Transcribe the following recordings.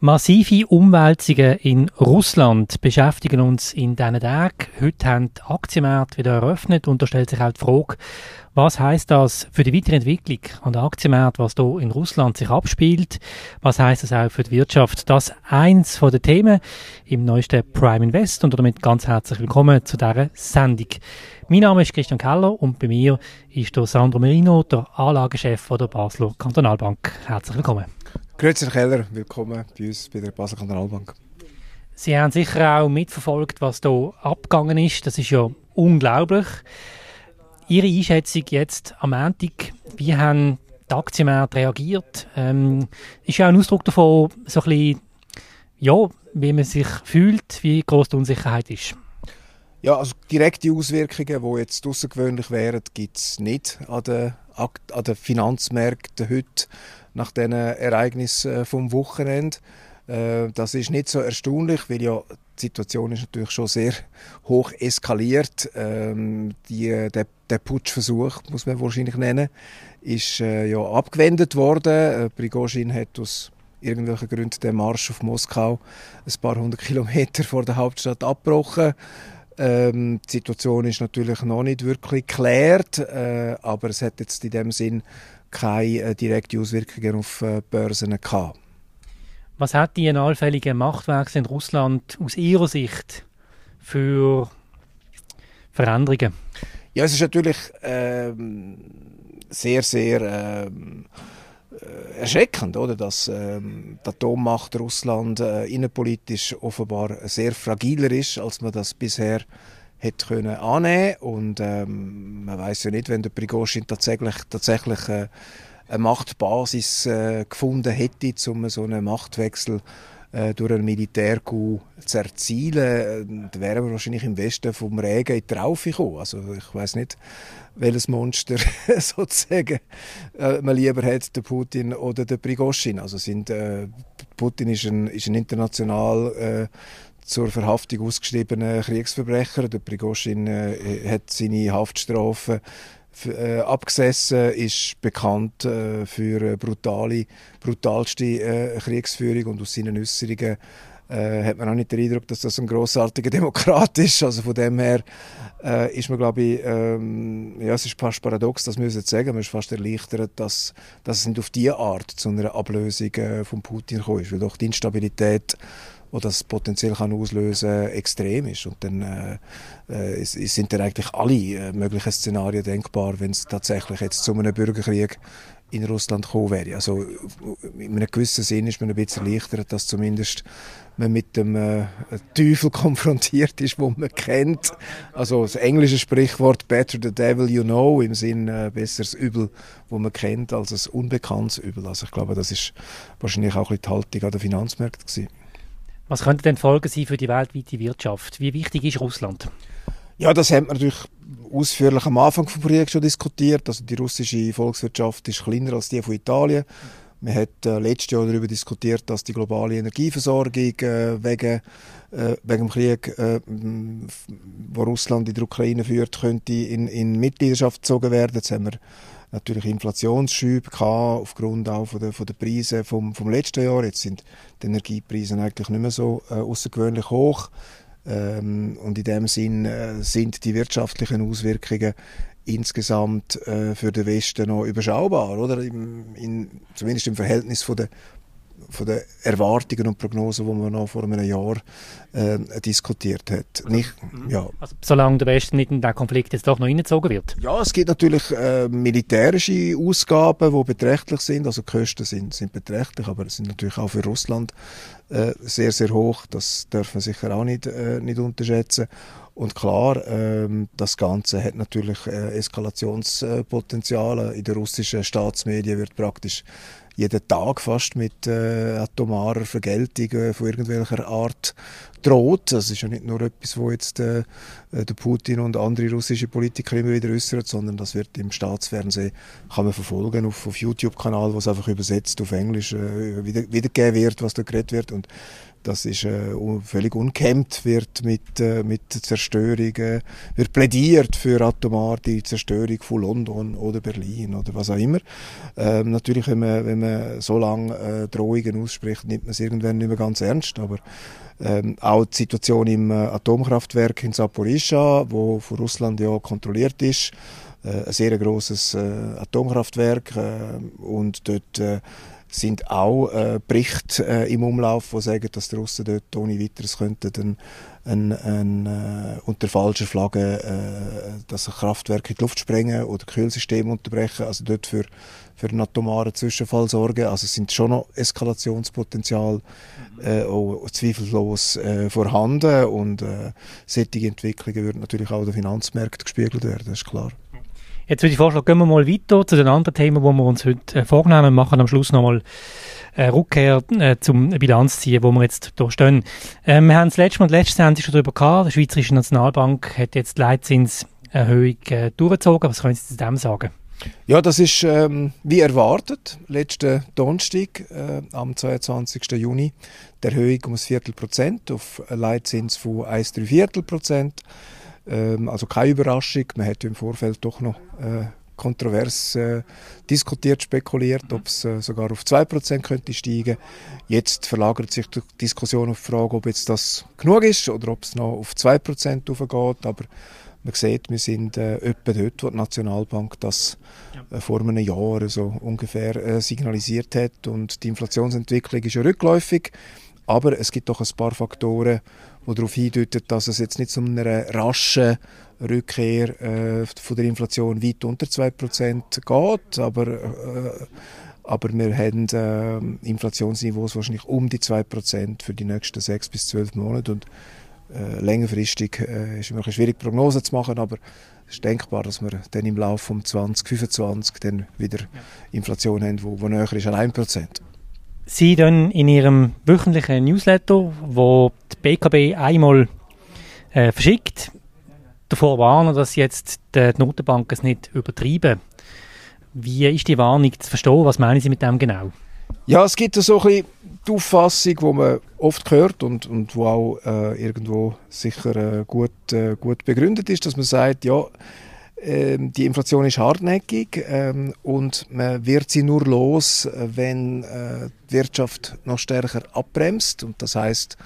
Massive Umwälzungen in Russland beschäftigen uns in diesen Tagen. Heute haben die Aktienmärkte wieder eröffnet und da stellt sich auch die Frage, was heißt das für die weitere Entwicklung an der Aktienmärkte, was hier in Russland sich abspielt? Was heißt das auch für die Wirtschaft? Das eins von den Themen im neuesten Prime Invest und damit ganz herzlich willkommen zu dieser Sendung. Mein Name ist Christian Keller und bei mir ist der Sandro Merino, der Anlagechef der Basler Kantonalbank. Herzlich willkommen. Grüezi, Herr Keller. Willkommen bei uns bei der Basel Kantonalbank. Sie haben sicher auch mitverfolgt, was hier abgegangen ist. Das ist ja unglaublich. Ihre Einschätzung jetzt am Montag, wie haben die Aktienmärkte reagiert? Ähm, ist ja ein Ausdruck davon, so ein bisschen, ja, wie man sich fühlt, wie groß die Unsicherheit ist. Ja, also direkte Auswirkungen, die jetzt außergewöhnlich wären, gibt es nicht an den, an den Finanzmärkten heute nach diesen Ereignissen äh, vom Wochenende. Äh, das ist nicht so erstaunlich, weil ja die Situation ist natürlich schon sehr hoch eskaliert. Ähm, die, der, der Putschversuch, muss man wahrscheinlich nennen, ist äh, ja abgewendet worden. Prigozhin hat aus irgendwelchen Gründen den Marsch auf Moskau ein paar hundert Kilometer vor der Hauptstadt abgebrochen. Ähm, die Situation ist natürlich noch nicht wirklich geklärt, äh, aber es hat jetzt in dem Sinn keine äh, direkten Auswirkungen auf äh, Börsen gehabt. Was hat die allfällige Machtwechsel in Russland aus Ihrer Sicht für Veränderungen? Ja, es ist natürlich ähm, sehr, sehr ähm, äh, erschreckend, oder, dass ähm, die Atommacht Russland äh, innenpolitisch offenbar sehr fragiler ist, als man das bisher hätte können annehmen. Und ähm, man weiß ja nicht, wenn der Prigozhin tatsächlich tatsächlich äh, eine Machtbasis äh, gefunden hätte, um so einen Machtwechsel äh, durch einen Militärcoup zu erzielen, äh, dann wären wir wahrscheinlich im Westen vom Regen in die Traufe gekommen. Also ich weiß nicht, welches Monster sozusagen äh, man lieber hat, der Putin oder der Prigozhin. Also sind, äh, Putin ist ein, ist ein international äh, zur Verhaftung ausgeschriebener Kriegsverbrecher. Der Prigozhin äh, hat seine Haftstrafe äh, abgesessen, ist bekannt äh, für brutale, brutalste äh, Kriegsführung und aus seinen Äußerungen äh, hat man auch nicht den Eindruck, dass das ein großartiger Demokrat ist. Also von dem her äh, ist man, glaube ich, ähm, ja, es ist fast paradox, das müssen wir jetzt sagen, man ist fast erleichtert, dass, dass es nicht auf diese Art zu einer Ablösung äh, von Putin gekommen ist, weil doch die Instabilität wo das potenziell kann auslösen extrem ist. Und dann äh, äh, sind dann eigentlich alle äh, möglichen Szenarien denkbar, wenn es tatsächlich jetzt zu einem Bürgerkrieg in Russland gekommen wäre. Also in einem gewissen Sinn ist man ein bisschen erleichtert, dass zumindest man mit dem äh, Teufel konfrontiert ist, wo man kennt. Also das englische Sprichwort "Better the devil you know" im Sinn äh, besseres Übel, wo man kennt, als ein unbekanntes Übel. Also ich glaube, das ist wahrscheinlich auch ein die Haltung an den Finanzmärkten gewesen. Was könnten denn Folgen sein für die weltweite Wirtschaft? Wie wichtig ist Russland? Ja, das haben wir natürlich ausführlich am Anfang des Projekts schon diskutiert. Also die russische Volkswirtschaft ist kleiner als die von Italien. Man hat äh, letztes Jahr darüber diskutiert, dass die globale Energieversorgung äh, wegen, äh, wegen dem Krieg, äh, wo Russland in die Ukraine führt, könnte in, in Mitgliedschaft gezogen werden. Jetzt haben wir natürlich Inflationsschübe gehabt, aufgrund auch von der, von der Preise vom, vom letzten Jahr. Jetzt sind die Energiepreise eigentlich nicht mehr so äh, außergewöhnlich hoch. Ähm, und in dem Sinn äh, sind die wirtschaftlichen Auswirkungen insgesamt äh, für den Westen noch überschaubar, oder? Im, in, zumindest im Verhältnis von der von den Erwartungen und Prognosen, die man noch vor einem Jahr äh, diskutiert hat. Also, Nicht, mhm. ja. also, solange der Westen nicht in den Konflikt jetzt doch noch hineingezogen wird? Ja, es gibt natürlich äh, militärische Ausgaben, die beträchtlich sind. Also die Kosten sind, sind beträchtlich, aber es sind natürlich auch für Russland äh, sehr, sehr hoch. Das darf man sicher auch nicht, äh, nicht unterschätzen. Und klar, ähm, das Ganze hat natürlich äh, Eskalationspotenzial. In den russischen Staatsmedien wird praktisch jeden Tag fast mit äh, atomarer Vergeltung äh, von irgendwelcher Art droht. Das ist ja nicht nur etwas, wo jetzt äh, äh, der Putin und andere russische Politiker immer wieder äußern, sondern das wird im Staatsfernsehen kann man verfolgen auf, auf YouTube-Kanal, wo es einfach übersetzt auf Englisch äh, wieder, wiedergegeben wird, was da geredet wird und das ist äh, völlig unkämmt, wird mit, äh, mit Zerstörung, äh, wird plädiert für atomar die Zerstörung von London oder Berlin oder was auch immer. Ähm, natürlich, wenn man, wenn man so lange äh, Drohungen ausspricht, nimmt man es irgendwann nicht mehr ganz ernst, aber ähm, auch die Situation im äh, Atomkraftwerk in Zaporizhia, wo von Russland ja kontrolliert ist, äh, ein sehr großes äh, Atomkraftwerk und dort sind auch äh, Berichte äh, im Umlauf, die sagen, dass die Russen dort ohne weiteres könnten ein, ein, äh, unter falscher Flagge äh, das Kraftwerk in die Luft sprengen oder Kühlsystem unterbrechen, also dort für, für einen atomaren Zwischenfall sorgen. Also es sind schon noch Eskalationspotenzial äh, auch zweifellos äh, vorhanden und äh, solche Entwicklungen würden natürlich auch den Finanzmärkten gespiegelt werden, das ist klar. Jetzt würde ich vorschlagen, gehen wir mal weiter zu den anderen Themen, die wir uns heute äh, vornehmen. machen am Schluss nochmal äh, Rückkehr äh, zum Bilanz ziehen, wo wir jetzt hier stehen. Ähm, wir haben das letzte Mal, letzte Sendung schon darüber gehabt. Die Schweizerische Nationalbank hat jetzt die Leitzinserhöhung durchgezogen. Was können Sie zu dem sagen? Ja, das ist ähm, wie erwartet. Letzten Donnerstag, äh, am 22. Juni, die Erhöhung um ein Viertelprozent auf einen Leitzins von 1,3 Viertelprozent. Ähm, also keine Überraschung. Man hat im Vorfeld doch noch äh, kontrovers äh, diskutiert, spekuliert, ob es äh, sogar auf 2% könnte steigen. Jetzt verlagert sich die Diskussion auf die Frage, ob jetzt das genug ist oder ob es noch auf 2% aufgeht. Aber man sieht, wir sind äh, etwa dort, wo die Nationalbank das äh, vor einem Jahr so ungefähr äh, signalisiert hat. Und die Inflationsentwicklung ist ja rückläufig. Aber es gibt doch ein paar Faktoren, die darauf hindeuten, dass es jetzt nicht zu einer raschen Rückkehr äh, von der Inflation weit unter 2% geht, aber, äh, aber wir haben äh, Inflationsniveaus wahrscheinlich um die 2% für die nächsten 6 bis 12 Monate. Und äh, längerfristig äh, ist es schwierig Prognosen zu machen, aber es ist denkbar, dass wir dann im Laufe von 2025 dann wieder Inflation haben, die näher ist an 1%. Sie dann in Ihrem wöchentlichen Newsletter, wo die BKB einmal äh, verschickt, davor warnen, dass jetzt die Notenbanken es nicht übertreiben. Wie ist die Warnung zu verstehen? Was meinen Sie mit dem genau? Ja, es gibt so ein bisschen die Auffassung, die man oft hört und, und wo auch äh, irgendwo sicher äh, gut, äh, gut begründet ist, dass man sagt, ja, die Inflation ist hartnäckig ähm, und man wird sie nur los, wenn äh, die Wirtschaft noch stärker abbremst. Und das heißt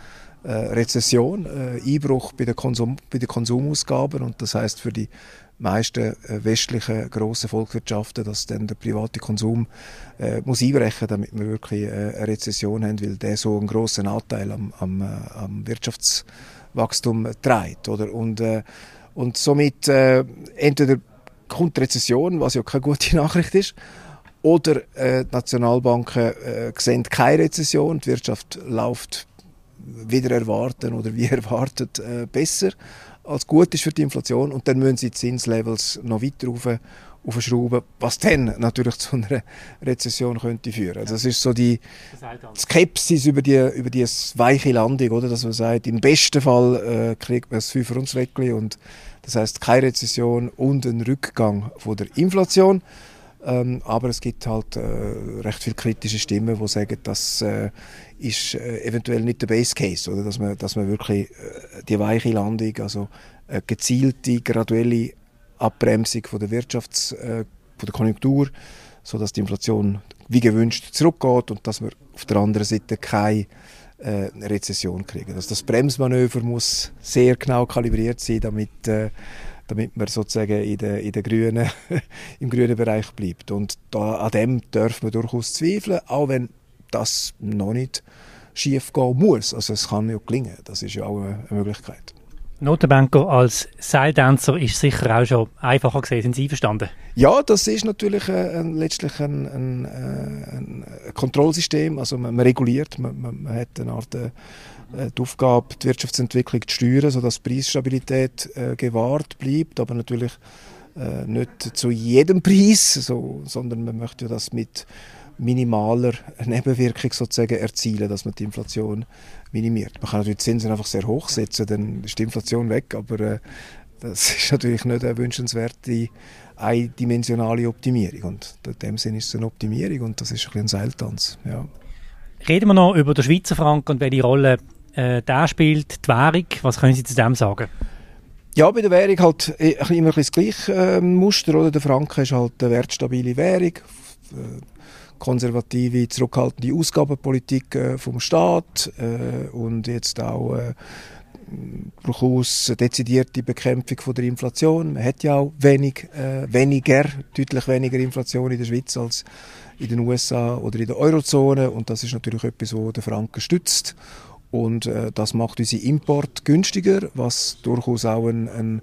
äh, Rezession, äh, Einbruch bei den, Konsum, bei den Konsumausgaben. Und das heißt für die meisten äh, westlichen grossen Volkswirtschaften, dass dann der private Konsum äh, muss einbrechen, damit wir wirklich äh, eine Rezession haben, weil der so einen grossen Anteil am, am, am Wirtschaftswachstum trägt, oder? Und und somit äh, entweder kommt die Rezession, was ja keine gute Nachricht ist, oder äh, die Nationalbanken äh, sehen keine Rezession, die Wirtschaft läuft wieder erwarten oder wie erwartet äh, besser als gut ist für die Inflation. Und dann müssen sie die Zinslevels noch weiter rauf, aufschrauben, was dann natürlich zu einer Rezession könnte führen. Also das ist so die Skepsis über die, über die weiche Landung, oder? dass man sagt, im besten Fall äh, kriegt man das Fünfer und und das heißt keine Rezession und ein Rückgang von der Inflation. Ähm, aber es gibt halt äh, recht viele kritische Stimmen, die sagen, das äh, ist äh, eventuell nicht der Base Case, oder dass man, dass man wirklich äh, die weiche Landung, also eine gezielte, graduelle Abbremsung von der Wirtschafts-, äh, von der Konjunktur, so dass die Inflation wie gewünscht zurückgeht und dass wir auf der anderen Seite keine äh, Rezession kriegen. Also das Bremsmanöver muss sehr genau kalibriert sein, damit äh, damit man sozusagen in der, in der grünen, im grünen Bereich bleibt. Und da, an dem dürfen wir durchaus zweifeln, auch wenn das noch nicht schief gehen muss. Also es kann ja gelingen, das ist ja auch eine Möglichkeit. Notenbanker als Seildanzer ist sicher auch schon einfacher gesehen. Sind Sie verstanden? Ja, das ist natürlich äh, letztlich ein, ein, äh, ein, Kontrollsystem. Also man, man reguliert, man, man, man, hat eine Art äh, die Aufgabe, die Wirtschaftsentwicklung zu steuern, sodass Preisstabilität äh, gewahrt bleibt, aber natürlich äh, nicht zu jedem Preis, so, sondern man möchte das mit minimaler Nebenwirkung sozusagen erzielen, dass man die Inflation minimiert. Man kann natürlich die Zinsen einfach sehr hoch setzen, dann ist die Inflation weg, aber äh, das ist natürlich nicht eine wünschenswerte eindimensionale Optimierung und in dem Sinne ist es eine Optimierung und das ist ein, ein Seiltanz. Ja. Reden wir noch über den Schweizer Franken und welche Rolle äh, der spielt, die Währung. Was können Sie zu dem sagen? Ja, bei der Währung halt äh, immer ein das gleiche äh, Muster. Oder? Der Franken ist halt eine wertstabile Währung. Konservative, zurückhaltende Ausgabenpolitik äh, vom Staat äh, und jetzt auch äh, durchaus dezidierte Bekämpfung von der Inflation. Man hat ja auch wenig, äh, weniger, deutlich weniger Inflation in der Schweiz als in den USA oder in der Eurozone und das ist natürlich etwas, wo der Franken stützt und äh, das macht unsere Import günstiger, was durchaus auch ein, ein,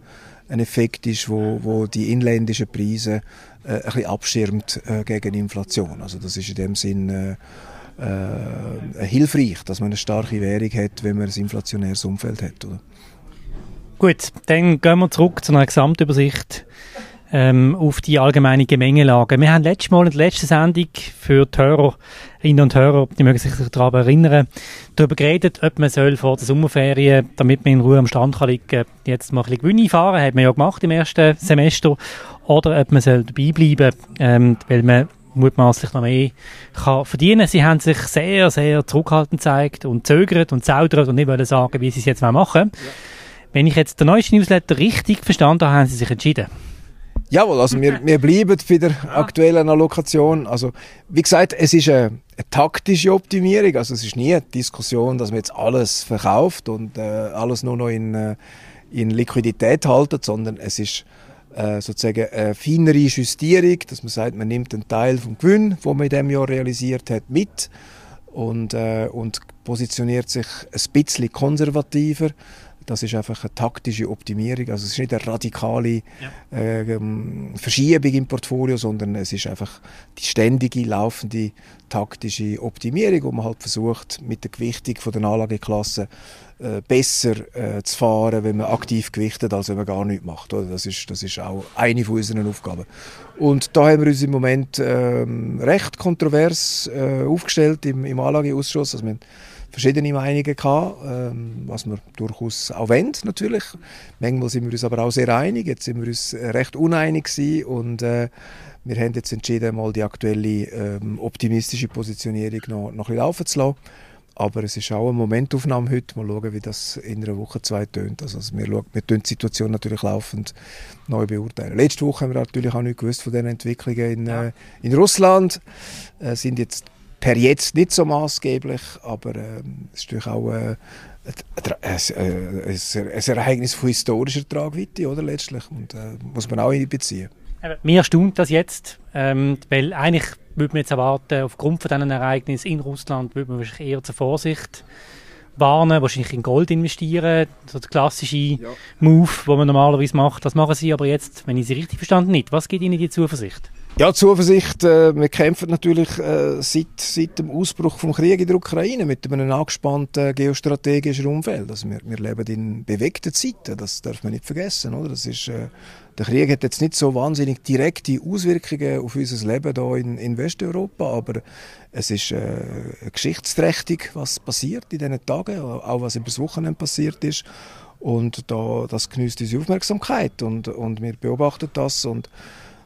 ein Effekt ist, wo, wo die inländischen Preise äh, ein bisschen abschirmt äh, gegen Inflation. Also das ist in dem Sinn äh, äh, hilfreich, dass man eine starke Währung hat, wenn man ein inflationäres Umfeld hat. Oder? Gut, dann gehen wir zurück zu einer Gesamtübersicht ähm, auf die allgemeine Gemengelage. Wir haben letztes Mal in der letzten Sendung für die Hörerinnen und Hörer, die mögen sich daran erinnern, darüber geredet, ob man soll vor der Sommerferien, damit man in Ruhe am Stand kann liegen, jetzt mal ein bisschen Gewinne fahren, hat man ja gemacht im ersten Semester, oder ob man soll dabei bleiben, ähm, weil man mutmaßlich noch mehr kann verdienen. Sie haben sich sehr, sehr zurückhaltend gezeigt und zögert und zaudert und nicht wollen sagen, wie sie es jetzt machen ja. Wenn ich jetzt den neuesten Newsletter richtig verstanden habe, haben sie sich entschieden. Jawohl, also wir, wir bleiben bei der aktuellen Allokation. Also, wie gesagt, es ist eine, eine, taktische Optimierung. Also, es ist nie eine Diskussion, dass man jetzt alles verkauft und äh, alles nur noch in, äh, in Liquidität haltet, sondern es ist äh, sozusagen eine feinere Justierung, dass man sagt, man nimmt einen Teil vom Gewinn, den man in diesem Jahr realisiert hat, mit und, äh, und positioniert sich ein bisschen konservativer das ist einfach eine taktische Optimierung. Also es ist nicht eine radikale ja. äh, ähm, Verschiebung im Portfolio, sondern es ist einfach die ständige, laufende taktische Optimierung, wo man halt versucht, mit der Gewichtung von der Anlageklasse äh, besser äh, zu fahren, wenn man aktiv gewichtet, als wenn man gar nichts macht. Oder? Das, ist, das ist auch eine von unseren Aufgaben. Und da haben wir uns im Moment ähm, recht kontrovers äh, aufgestellt im, im Anlageausschuss. Also wir verschiedene Meinungen gehabt, ähm, was wir durchaus auch wollen, natürlich. Manchmal sind wir uns aber auch sehr einig, jetzt sind wir uns recht uneinig gewesen und äh, wir haben jetzt entschieden, mal die aktuelle ähm, optimistische Positionierung noch, noch ein bisschen laufen zu lassen. Aber es ist auch eine Momentaufnahme heute. Mal schauen, wie das in einer Woche, zwei tönt. Also, wir, schauen, wir die Situation natürlich laufend neu beurteilen. Letzte Woche haben wir natürlich auch nicht gewusst von den Entwicklungen in, ja. äh, in Russland. Äh, sind jetzt per jetzt nicht so maßgeblich, aber äh, es ist natürlich auch äh, ein, ein, ein, ein, Ereignis von historischer Tragweite, oder letztlich, und äh, muss man auch einbeziehen. Mir erstaunt das jetzt, ähm, weil eigentlich würde man jetzt erwarten, aufgrund von diesen Ereignissen in Russland würde man wahrscheinlich eher zur Vorsicht warnen, wahrscheinlich in Gold investieren, so der klassische ja. Move, den man normalerweise macht. Das machen Sie aber jetzt, wenn ich Sie richtig verstanden nicht. Was gibt Ihnen die Zuversicht? Ja, Zuversicht. Äh, wir kämpfen natürlich äh, seit, seit dem Ausbruch vom Krieg in der Ukraine mit einem angespannten geostrategischen Umfeld. Also wir, wir leben in bewegten Zeiten, das darf man nicht vergessen. Oder? Das ist, äh, der Krieg hat jetzt nicht so wahnsinnig direkte Auswirkungen auf unser Leben hier in, in Westeuropa, aber es ist äh, geschichtsträchtig, was passiert in diesen Tagen, auch was übers Wochenende passiert ist. Und da, das genießt unsere Aufmerksamkeit und, und wir beobachten das und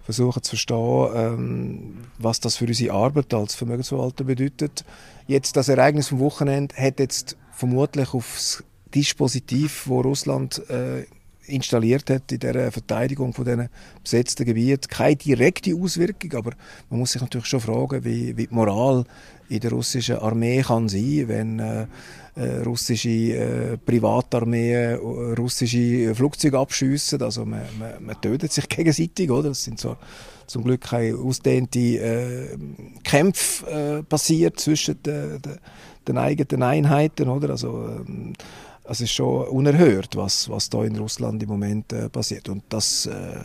versuchen zu verstehen, ähm, was das für unsere Arbeit als Vermögensverwalter bedeutet. Jetzt das Ereignis vom Wochenende hat jetzt vermutlich aufs Dispositiv, wo Russland äh, installiert hat in der Verteidigung von diesen besetzten Gebieten, keine direkte Auswirkung, aber man muss sich natürlich schon fragen, wie, wie die Moral in der russischen Armee kann sein, wenn äh, äh, russische äh, Privatarmeen äh, russische Flugzeuge abschiessen. Also man, man, man, tötet sich gegenseitig, oder? Das sind so zum Glück keine ausdehnte äh, Kämpfe äh, passiert zwischen den, den, eigenen Einheiten, oder? Also ähm, es ist schon unerhört, was, was da in Russland im Moment äh, passiert. Und das äh,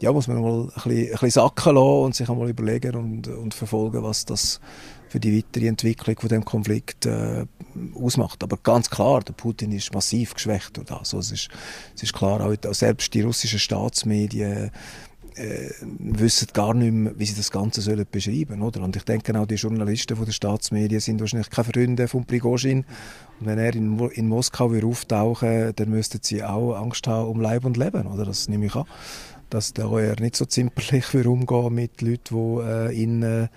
ja, muss man mal ein bisschen, ein bisschen sacken lassen und sich einmal überlegen und, und verfolgen, was das für die weitere Entwicklung von dem Konflikt äh, ausmacht. Aber ganz klar, der Putin ist massiv geschwächt durch das. Also es, ist, es ist klar, auch selbst die russischen Staatsmedien äh, wissen gar nicht mehr, wie sie das Ganze sollen beschreiben oder? Und ich denke auch, die Journalisten von den Staatsmedien sind wahrscheinlich keine Freunde von Prigozhin. Und wenn er in, in Moskau wieder auftauchen dann müssten sie auch Angst haben um Leib und Leben, oder? Das nehme ich an. Dass da er nicht so zimperlich umgehen mit Leuten, die äh, ihn äh,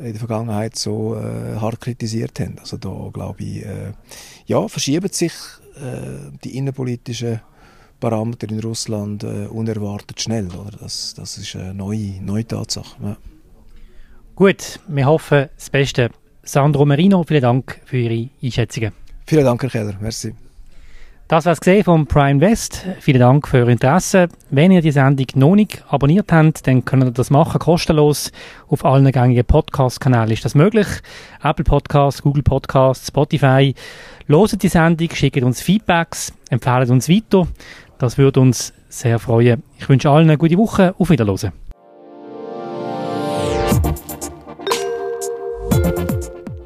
in der Vergangenheit so äh, hart kritisiert haben. Also da glaube ich, äh, ja, verschieben sich äh, die innenpolitischen Parameter in Russland äh, unerwartet schnell. Oder? Das, das ist eine neue, neue Tatsache. Ja. Gut, wir hoffen das Beste. Sandro Merino, vielen Dank für Ihre Einschätzungen. Vielen Dank, Herr Keller. Merci. Das war es vom Prime West. Vielen Dank für Ihr Interesse. Wenn ihr die Sendung noch nicht abonniert habt, dann könnt ihr das machen, kostenlos. Auf allen gängigen Podcast-Kanälen ist das möglich. Apple Podcasts, Google Podcasts, Spotify. Loset die Sendung, schickt uns Feedbacks, empfehlt uns weiter. Das würde uns sehr freuen. Ich wünsche allen eine gute Woche. Auf Wiederhören.